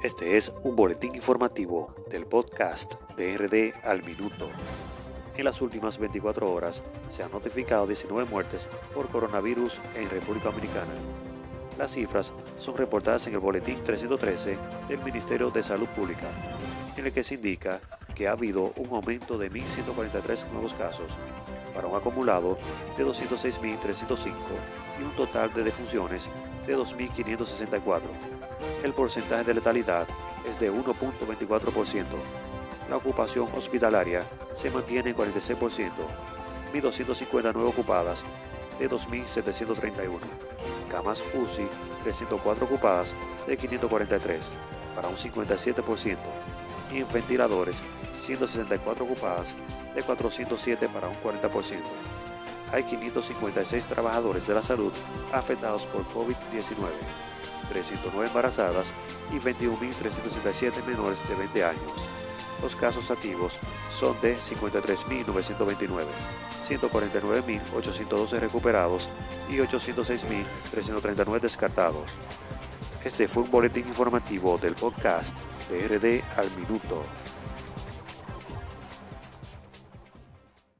Este es un boletín informativo del podcast de RD al Minuto. En las últimas 24 horas se han notificado 19 muertes por coronavirus en República Dominicana. Las cifras son reportadas en el boletín 313 del Ministerio de Salud Pública, en el que se indica que ha habido un aumento de 1.143 nuevos casos, para un acumulado de 206.305 y un total de defunciones de 2.564 el porcentaje de letalidad es de 1.24%. La ocupación hospitalaria se mantiene en 46%, 1.259 ocupadas de 2.731. Camas UCI, 304 ocupadas de 543, para un 57%. Y en ventiladores, 164 ocupadas de 407 para un 40%. Hay 556 trabajadores de la salud afectados por COVID-19. 309 embarazadas y 21.367 menores de 20 años. Los casos activos son de 53.929, 149.812 recuperados y 806.339 descartados. Este fue un boletín informativo del podcast BRD al Minuto.